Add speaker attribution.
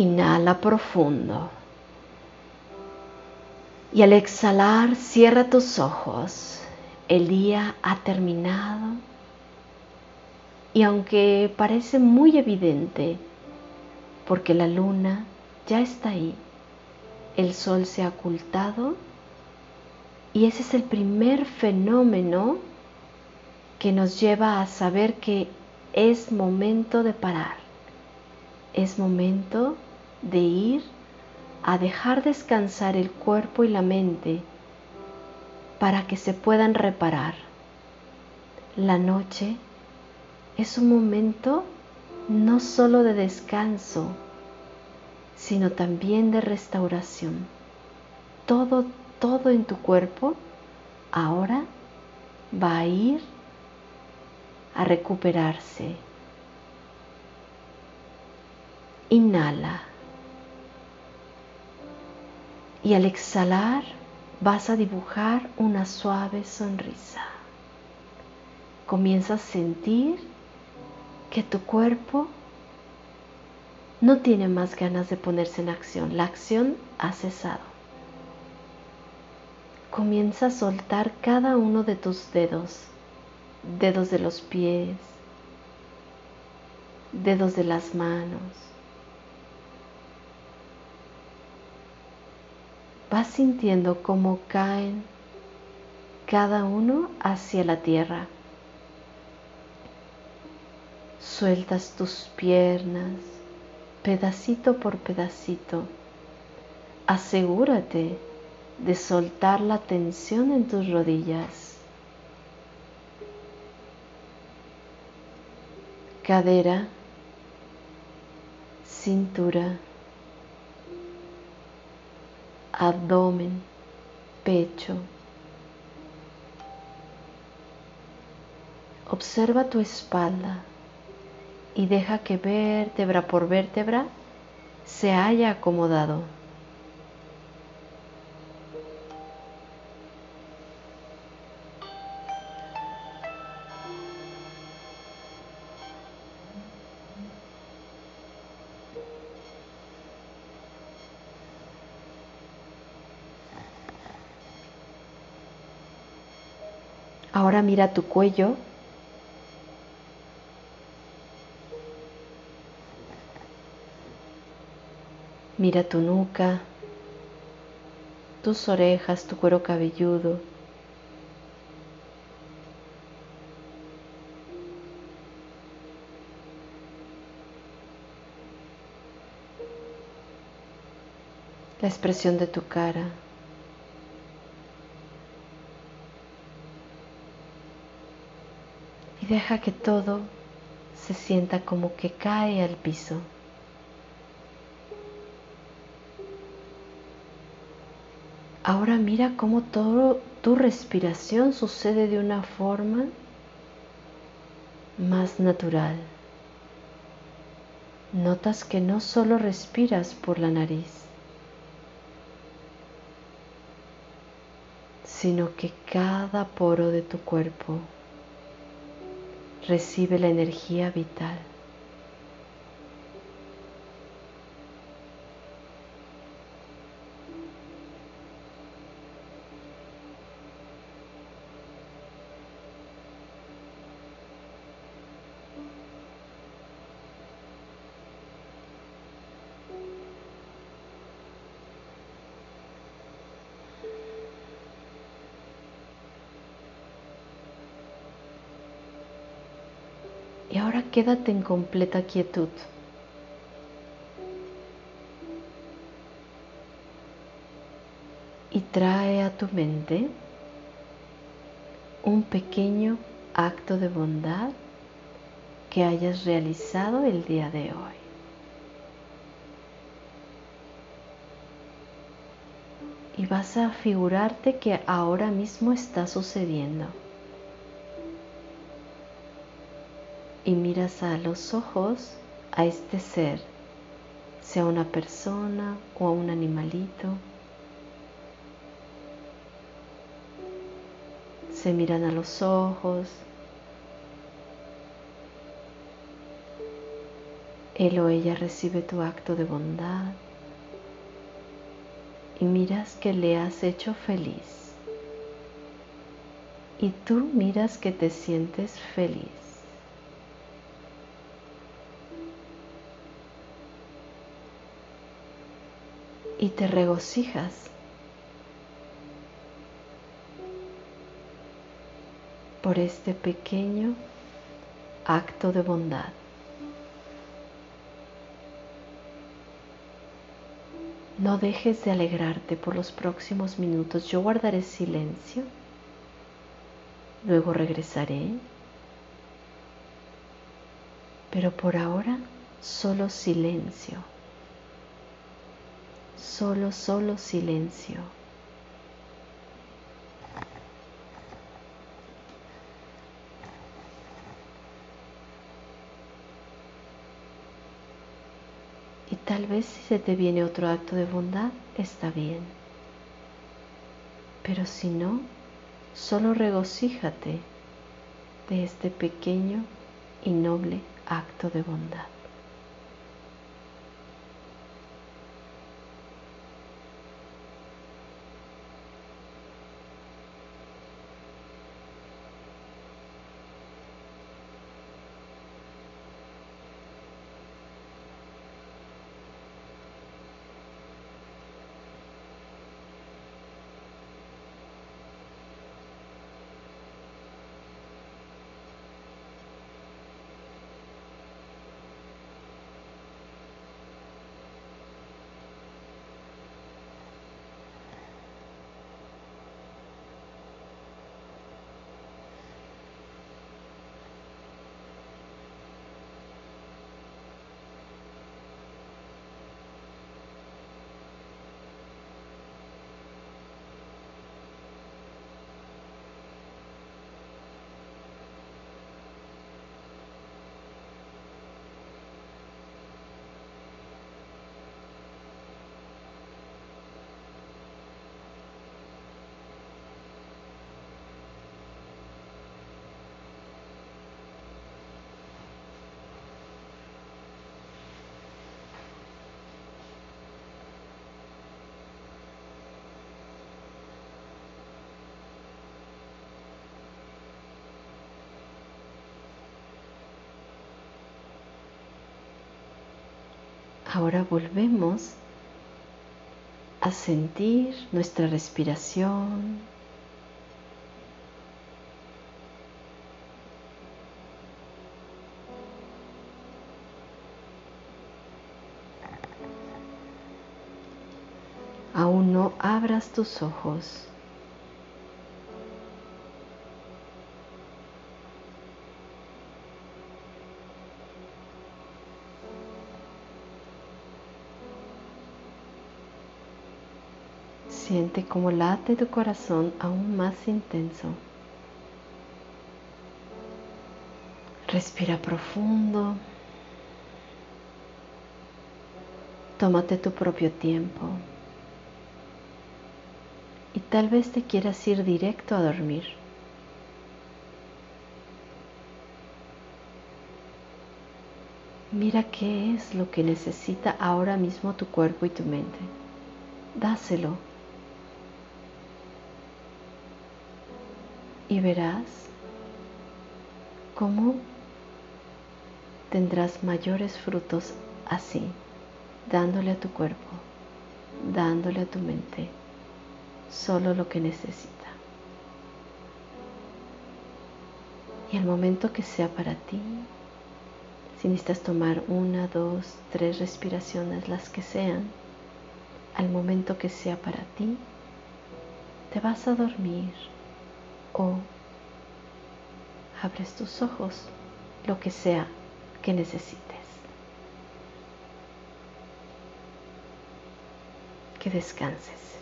Speaker 1: Inhala profundo. Y al exhalar, cierra tus ojos. El día ha terminado. Y aunque parece muy evidente, porque la luna ya está ahí, el sol se ha ocultado y ese es el primer fenómeno que nos lleva a saber que es momento de parar, es momento de ir a dejar descansar el cuerpo y la mente para que se puedan reparar. La noche es un momento no solo de descanso, sino también de restauración. Todo, todo en tu cuerpo ahora va a ir a recuperarse. Inhala. Y al exhalar vas a dibujar una suave sonrisa. Comienza a sentir que tu cuerpo no tiene más ganas de ponerse en acción. La acción ha cesado. Comienza a soltar cada uno de tus dedos, dedos de los pies, dedos de las manos, vas sintiendo cómo caen cada uno hacia la tierra. Sueltas tus piernas pedacito por pedacito. Asegúrate de soltar la tensión en tus rodillas. Cadera, cintura abdomen, pecho. Observa tu espalda y deja que vértebra por vértebra se haya acomodado. Ahora mira tu cuello. Mira tu nuca, tus orejas, tu cuero cabelludo. La expresión de tu cara. Deja que todo se sienta como que cae al piso. Ahora mira cómo todo tu respiración sucede de una forma más natural. Notas que no solo respiras por la nariz, sino que cada poro de tu cuerpo recibe la energía vital. Y ahora quédate en completa quietud. Y trae a tu mente un pequeño acto de bondad que hayas realizado el día de hoy. Y vas a figurarte que ahora mismo está sucediendo. Y miras a los ojos a este ser, sea una persona o a un animalito. Se miran a los ojos. Él o ella recibe tu acto de bondad y miras que le has hecho feliz. Y tú miras que te sientes feliz. Y te regocijas por este pequeño acto de bondad. No dejes de alegrarte por los próximos minutos. Yo guardaré silencio. Luego regresaré. Pero por ahora solo silencio. Solo, solo silencio. Tal vez si se te viene otro acto de bondad, está bien. Pero si no, solo regocíjate de este pequeño y noble acto de bondad. Ahora volvemos a sentir nuestra respiración. Aún no abras tus ojos. Siente como late tu corazón aún más intenso. Respira profundo. Tómate tu propio tiempo. Y tal vez te quieras ir directo a dormir. Mira qué es lo que necesita ahora mismo tu cuerpo y tu mente. Dáselo. Y verás cómo tendrás mayores frutos así, dándole a tu cuerpo, dándole a tu mente solo lo que necesita. Y el momento que sea para ti, si necesitas tomar una, dos, tres respiraciones, las que sean, al momento que sea para ti, te vas a dormir o abres tus ojos, lo que sea que necesites. Que descanses.